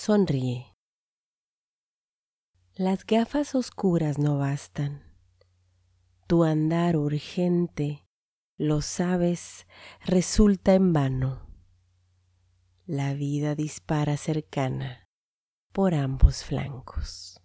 Sonríe. Las gafas oscuras no bastan. Tu andar urgente, lo sabes, resulta en vano. La vida dispara cercana por ambos flancos.